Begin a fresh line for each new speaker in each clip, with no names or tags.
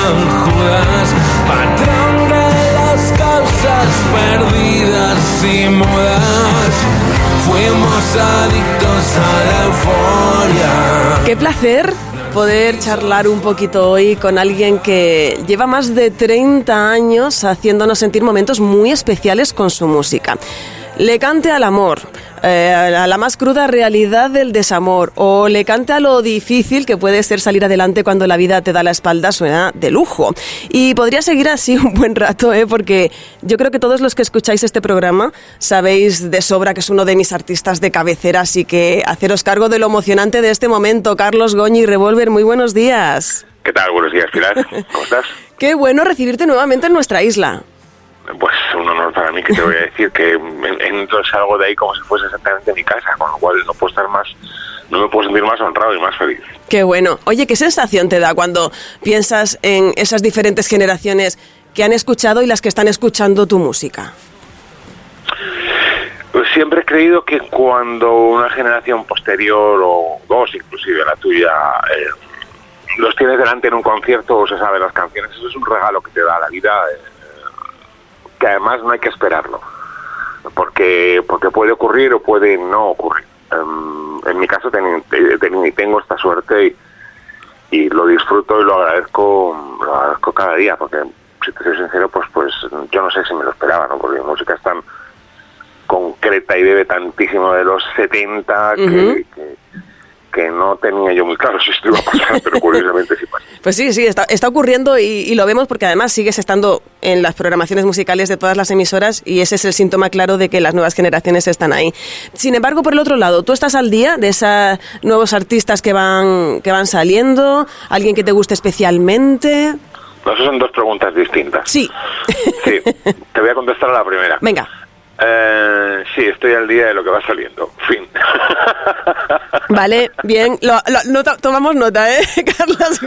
Judas, patrón de las causas perdidas y mudas. Fuimos adictos a la euforia.
Qué placer poder charlar un poquito hoy con alguien que lleva más de 30 años haciéndonos sentir momentos muy especiales con su música. Le cante al amor, eh, a la más cruda realidad del desamor, o le cante a lo difícil que puede ser salir adelante cuando la vida te da la espalda, suena de lujo. Y podría seguir así un buen rato, ¿eh? porque yo creo que todos los que escucháis este programa sabéis de sobra que es uno de mis artistas de cabecera, así que haceros cargo de lo emocionante de este momento. Carlos Goñi, Revolver, muy buenos días.
¿Qué tal? Buenos días, Pilar. ¿Cómo estás?
Qué bueno recibirte nuevamente en nuestra isla.
Pues un honor para mí que te voy a decir que entro salgo de ahí como si fuese exactamente mi casa, con lo cual no puedo estar más, no me puedo sentir más honrado y más feliz.
Qué bueno. Oye, ¿qué sensación te da cuando piensas en esas diferentes generaciones que han escuchado y las que están escuchando tu música?
Pues siempre he creído que cuando una generación posterior o dos, inclusive la tuya, eh, los tienes delante en un concierto o se sabe las canciones, eso es un regalo que te da la vida. eh, que además no hay que esperarlo, porque porque puede ocurrir o puede no ocurrir. Em, en mi caso ten- te- ten- tengo esta suerte y, y lo disfruto y lo agradezco, lo agradezco cada día, porque si te soy sincero, pues pues yo no sé si me lo esperaba, ¿no? Porque mi música es tan concreta y bebe tantísimo de los 70 que,
Ujú.
que, que no tenía yo muy claro si esto iba a pasar, pero curiosamente sí pasa.
Pues sí, sí, está, está ocurriendo y, y lo vemos porque además sigues estando en las programaciones musicales de todas las emisoras y ese es el síntoma claro de que las nuevas generaciones están ahí. Sin embargo, por el otro lado, ¿tú estás al día de esos nuevos artistas que van, que van saliendo? ¿Alguien que te guste especialmente?
No, esas son dos preguntas distintas.
Sí.
Sí, te voy a contestar a la primera.
Venga.
Eh, sí, estoy al día de lo que va saliendo. Fin.
Vale, bien. Lo, tomamos nota, ¿eh, Carlos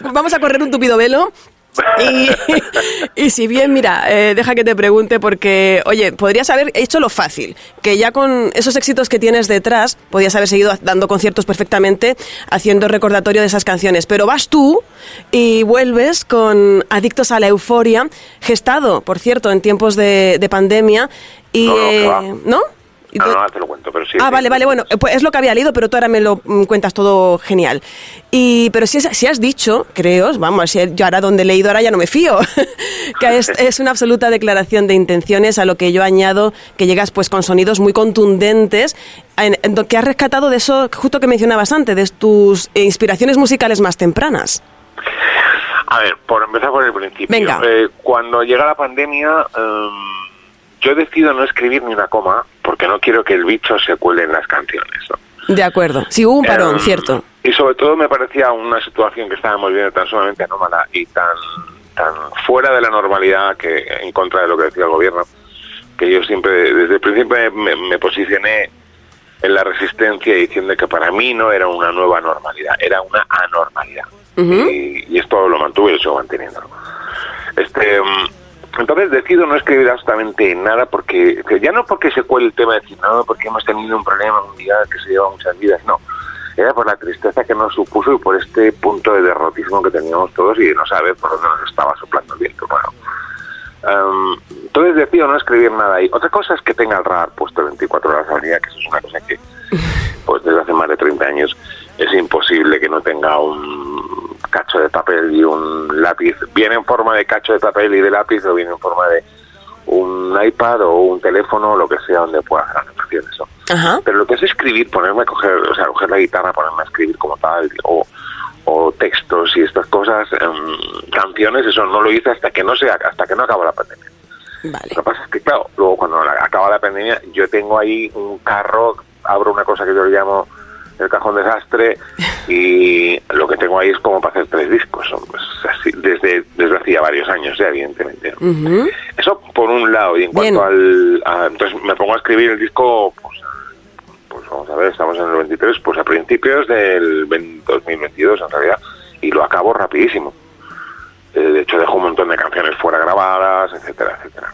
Vamos a correr un tupido velo. Y, y si bien, mira, eh, deja que te pregunte porque, oye, podrías haber hecho lo fácil, que ya con esos éxitos que tienes detrás, podías haber seguido dando conciertos perfectamente, haciendo recordatorio de esas canciones, pero vas tú y vuelves con Adictos a la Euforia, gestado, por cierto, en tiempos de, de pandemia, y... Eh, ¿No?
No, no, te lo cuento, pero sí.
Ah, vale, vale, bueno, eh, pues es lo que había leído, pero tú ahora me lo mm, cuentas todo genial. Y, pero si, es- si has dicho, creo, vamos, si yo ahora donde he leído ahora ya no me fío, que es, es una absoluta declaración de intenciones, a lo que yo añado que llegas pues con sonidos muy contundentes, en- en lo que has rescatado de eso justo que mencionabas antes, de tus inspiraciones musicales más tempranas.
A ver, por empezar por el principio.
Venga.
Eh, cuando llega la pandemia, em, yo decido no escribir ni una coma porque no quiero que el bicho se cuele en las canciones. ¿no?
De acuerdo. Sí, hubo un parón,
Em,
cierto.
Y sobre todo me parecía una situación que estábamos viendo tan sumamente anómala y tan, tan fuera de la normalidad que en contra de lo que decía el gobierno, que yo siempre, desde el principio me, me posicioné en la resistencia diciendo que para mí no era una nueva normalidad, era una anormalidad. Y, y esto lo mantuve y lo sigo manteniendo. Este, mm, entonces decido no escribir absolutamente nada porque, que ya no porque se cuele el tema de decir, no, porque hemos tenido un problema mundial que se lleva muchas vidas, no. Era por la tristeza que nos supuso y por este punto de derrotismo que teníamos todos y de no saber por dónde nos estaba soplando el viento. Bueno, Em, entonces decido no escribir nada ahí. Otra cosa es que tenga el radar puesto 24 horas al día, que eso es una cosa que, pues desde hace más de 30 años, es imposible que no tenga un cacho de papel y un lápiz, bien en forma de cacho de papel y de lápiz o bien en forma de un iPad o un teléfono o lo que sea donde pueda hacer anotaciones. ¿no?
Ajá.
Pero lo que es escribir, ponerme a coger, o sea, coger la guitarra, ponerme a escribir como tal, o, o textos y estas cosas, em, canciones, eso no lo hice hasta que no sea, hasta que no acabó la pandemia.
Vale.
Lo que pasa es que, claro, luego cuando acaba la pandemia, yo tengo ahí un carro, abro una cosa que yo le llamo el cajón desastre y lo que tengo ahí es como para hacer tres discos, pues, así, desde, desde hacía varios años ya, evidentemente. Eso por un lado, y en
Bien.
cuanto al... a- entonces me pongo a escribir el disco, pues, pues vamos a ver, estamos en el 23, pues a principios del 2022 en realidad, y lo acabo rapidísimo. Eh, de hecho, dejo un montón de canciones fuera grabadas, etcétera, etcétera.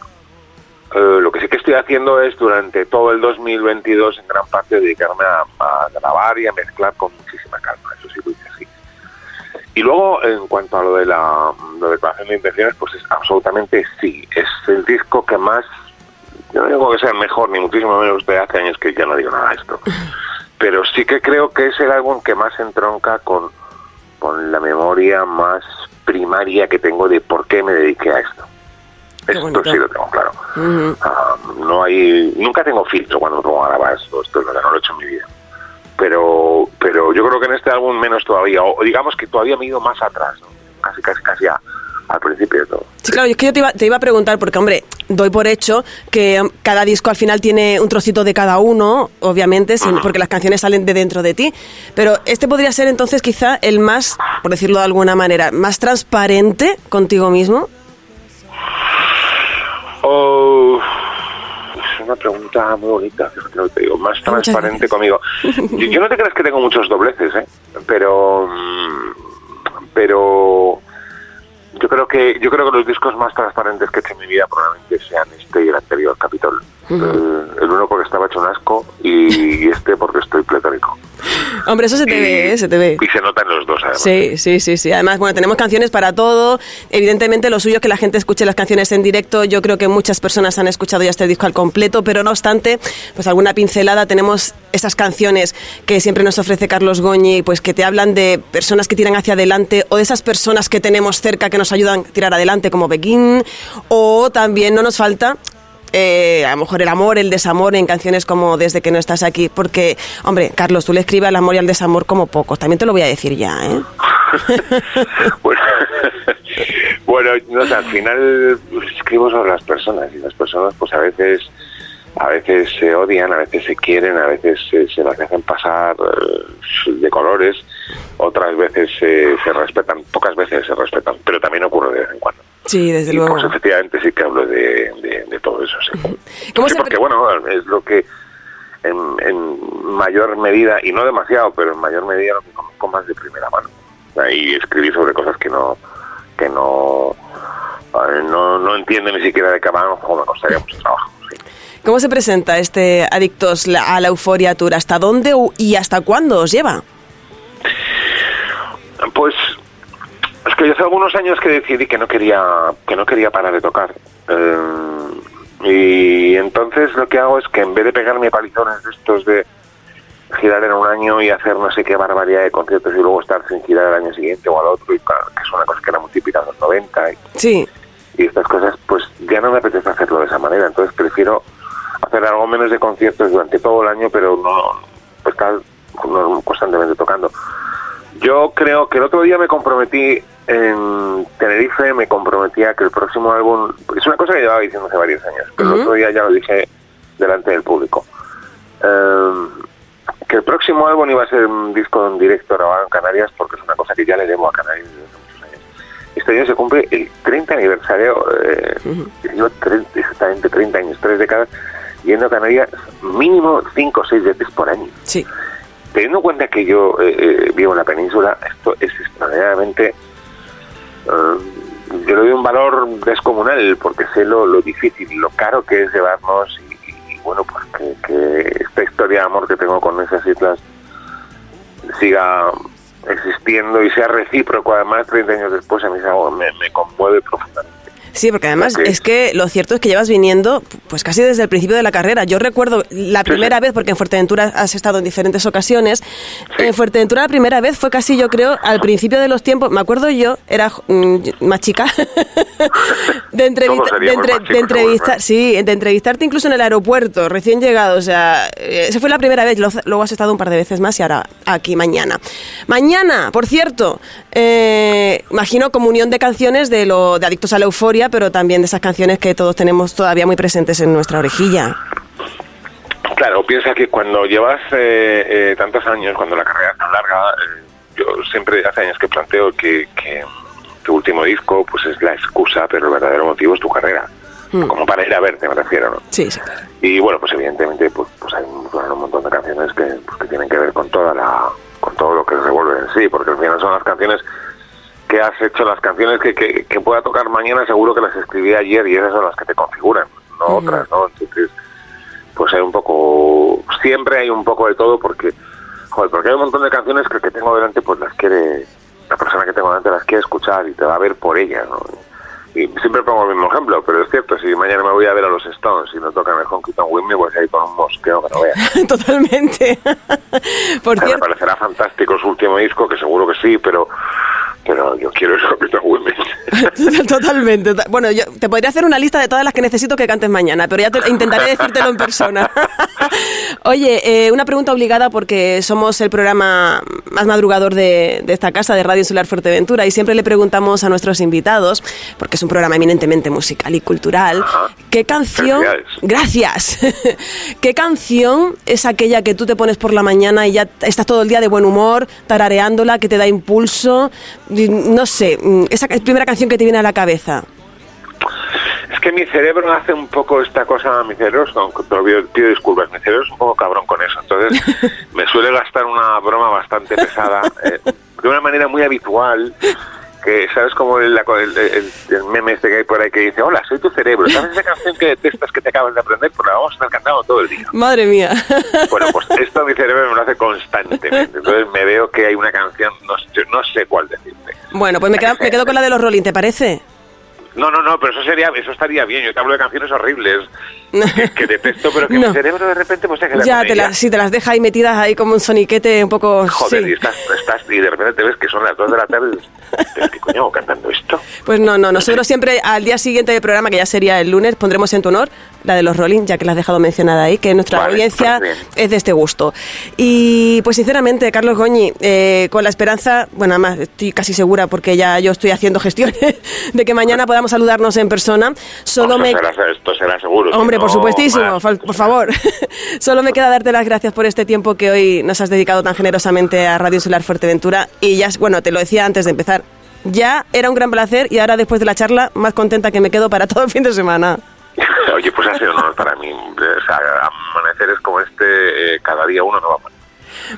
Eh, lo que sí que estoy haciendo es durante todo el 2022 en gran parte dedicarme a, grabar y a mezclar con muchísima calma, eso sí lo hice así. Y luego, en cuanto a lo de la lo de declaración de intenciones, pues es absolutamente sí. Es el disco que más, yo no digo que sea el mejor, ni muchísimo menos de hace años que ya no digo nada de esto, pero sí que creo que es el álbum que más entronca con, con la memoria más primaria que tengo de por qué me dediqué a esto. Esto sí lo tengo claro. Ah, no hay, nunca tengo filtro cuando me pongo a grabar esto, esto es lo que no lo he hecho en mi vida. Pero, pero yo creo que en este álbum menos todavía, o digamos que todavía me he ido más atrás, casi, casi, casi al principio de todo.
Sí, claro, es que yo te iba, te iba, a preguntar, porque, hombre, doy por hecho que um, cada disco al final tiene un trocito de cada uno, obviamente, porque las canciones salen de dentro de ti, pero este podría ser entonces quizá el más, por decirlo de alguna manera, más transparente contigo mismo.
Oh, es una pregunta muy bonita, creo que te digo, más transparente conmigo. Yo, no te creas que tengo muchos dobleces, ¿eh? pero, pero yo creo que yo creo que los discos más transparentes que he hecho en mi vida probablemente sean este y el anterior Capitol. El, uno porque estaba hecho un asco y este porque estoy pletórico.
Hombre, eso se te ve, ¿eh? se te ve.
Y se notan los dos, además.
Sí, sí, sí, sí. Además, bueno, tenemos canciones para todo. Evidentemente, lo suyo es que la gente escuche las canciones en directo. Yo creo que muchas personas han escuchado ya este disco al completo, pero no obstante, pues alguna pincelada. Tenemos esas canciones que siempre nos ofrece Carlos Goñi, pues que te hablan de personas que tiran hacia adelante o de esas personas que tenemos cerca que nos ayudan a tirar adelante, como Begin. O también no nos falta eh, a lo mejor el amor, el desamor en canciones como Desde que no estás aquí, porque, hombre, Carlos, tú le escribes al amor y al desamor como pocos, también te lo voy a decir ya, ¿eh?
bueno, no sé, al final escribo sobre las personas y las personas pues a veces a veces se odian, a veces se quieren, a veces se, las dejan pasar eh, de colores, otras veces se respetan, pocas veces se respetan, pero también ocurre de vez en cuando.
Sí, desde luego.
Pues efectivamente sí que hablo de, todo eso, sí. porque bueno, es lo que en, mayor medida, y no demasiado, pero en mayor medida lo que conozco más de primera mano. Y escribí sobre cosas que no que no no, no entiendo ni siquiera de o me costaría mucho trabajo.
¿Cómo se presenta este Adictos a la Euforia Tour? ¿Hasta dónde y hasta cuándo os lleva?
Hace algunos años que decidí que no quería que no quería parar de tocar. Eh, y entonces lo que hago es que en vez de pegarme palizones de estos de girar en un año y hacer no sé qué barbaridad de conciertos y luego estar sin girar el año siguiente o al otro, y que es una cosa que era muy típica en los 90 y,
sí.
y estas cosas, pues ya no me apetece hacerlo de esa manera. Entonces prefiero hacer algo menos de conciertos durante todo el año, pero no pues estar constantemente tocando. Yo creo que el otro día me comprometí en Tenerife, me comprometí a que el próximo álbum, es una cosa que llevaba diciendo hace varios años, pero el otro día ya lo dije delante del público, em, que el próximo álbum iba a ser un disco en directo grabado en Canarias porque es una cosa que ya le debo a Canarias desde hace muchos años. Este año se cumple el 30 aniversario, eh, llevo exactamente 30 años, tres décadas, yendo a Canarias mínimo 5 o 6 veces por año.
Sí
teniendo en cuenta que yo eh, eh, vivo en la península, esto es extraordinariamente... Eh, yo le doy un valor descomunal porque sé lo, lo difícil, lo caro que es llevarnos y, bueno, pues que, esta historia de amor que tengo con esas islas siga existiendo y sea recíproco además 30 años después a mí me, me conmueve profundamente.
Sí, porque además es que lo cierto es que llevas viniendo pues casi desde el principio de la carrera. Yo recuerdo la primera vez, porque en Fuerteventura has estado en diferentes ocasiones, en Fuerteventura la primera vez fue casi yo creo al principio de los tiempos, me acuerdo yo, era mm, más chica, de, de, entrevistar, sí, de entrevistarte incluso en el aeropuerto, recién llegado, o sea, eh, esa fue la primera vez, luego has estado un par de veces más y ahora aquí mañana. Mañana, por cierto, eh, imagino comunión de canciones de lo de Adictos a la Euforia, pero también de esas canciones que todos tenemos todavía muy presentes en nuestra orejilla.
Claro, piensa que cuando llevas eh, eh, tantos años, cuando la carrera es tan larga, eh, yo siempre hace años que planteo que, tu último disco pues es la excusa, pero el verdadero motivo es tu carrera.
Mm.
como para ir a verte, me refiero, ¿no?
Sí, sí, claro.
Y bueno, pues evidentemente pues, pues hay un, montón de canciones que, pues, que tienen que ver con toda la con todo lo que se revuelve en sí, porque al final son las canciones que has hecho, las canciones que, que, que pueda tocar mañana, seguro que las escribí ayer y esas son las que te configuran, no otras, ¿no? Entonces, pues hay un poco, siempre hay un poco de todo porque, joder, porque hay un montón de canciones que el que tengo delante, pues las quiere, la persona que tengo delante las quiere escuchar y te va a ver por ellas, ¿no? Y siempre pongo el mismo ejemplo, pero es cierto, si mañana me voy a ver a los Stones y no tocan el Honky Tonk Me, pues ahí con un mosqueo que no veas.
Totalmente. Por
Me
cierto,
parecerá fantástico su último disco, que seguro que sí, pero pero yo quiero Tonk With Me.
Totalmente. Bueno, yo te podría hacer una lista de todas las que necesito que cantes mañana, pero ya te- intentaré decírtelo en persona. Oye, eh, una pregunta obligada porque somos el programa más madrugador de, de esta casa, de Radio Insular Fuerteventura, y siempre le preguntamos a nuestros invitados, porque es un programa eminentemente musical y cultural,
Ajá.
¿qué canción... Gracias. ¿Qué canción es aquella que tú te pones por la mañana y ya estás todo el día de buen humor, tarareándola, que te da impulso? No sé, mm, esa primera canción que te viene a la cabeza.
Es que mi cerebro hace un poco esta cosa, mi cerebro, pido, pido disculpas, mi cerebro es un poco cabrón con eso, entonces me suele gastar una broma bastante pesada, eh, de una manera muy habitual, que sabes como el, la- el- el- el meme este que hay por ahí que dice, hola, soy tu cerebro, ¿sabes esa canción que detestas que te acabas de aprender? Pues la vamos a estar cantando todo el día.
Madre mía.
Bueno, pues esto mi cerebro me lo hace constantemente, entonces me veo que hay una canción, no, sé- no sé cuál decirte.
Bueno, pues me, quedo con la de los Rolling, ¿te parece?
No, no, no, pero eso sería, eso estaría bien. Yo te hablo de canciones horribles que, que detesto, pero que
No.
mi cerebro de repente pues se queda
Ya,
con
te
ellas.
las, sí, te las deja ahí metidas ahí como un soniquete un poco...
Joder,
sí.
y estás, estás y de repente te ves que son las 2 de la tarde y dices, "¿Pero ¿qué coño cantando esto?
Pues no, no, nosotros siempre al día siguiente del programa, que ya sería el lunes, pondremos en tu honor la de los Rolling, ya que la has dejado mencionada ahí, que nuestra
Vale,
audiencia
pues
es de este gusto. Y pues sinceramente, Carlos Goñi, eh, con la esperanza, bueno, además estoy casi segura porque ya yo estoy haciendo gestiones de que mañana podamos saludarnos en persona. Solo
esto,
me...
será, esto será seguro. si
Hombre,
no,
por supuestísimo,
más.
fal- por favor. Solo me queda darte las gracias por este tiempo que hoy nos has dedicado tan generosamente a Radio Insular Fuerteventura. Y ya, bueno, te lo decía antes de empezar, ya era un gran placer y ahora después de la charla, más contenta que me quedo para todo el fin de semana.
Oye, pues ha sido un honor para mí. O sea, amaneceres como este, eh, cada día uno no va mal.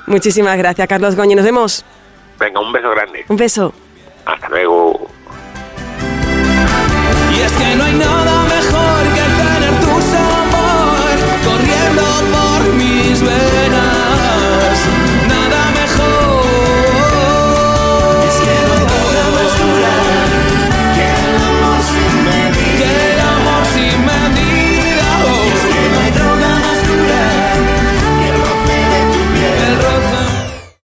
Muchísimas gracias, Carlos Goñi. Nos vemos.
Venga, un beso grande.
Un beso.
Hasta luego.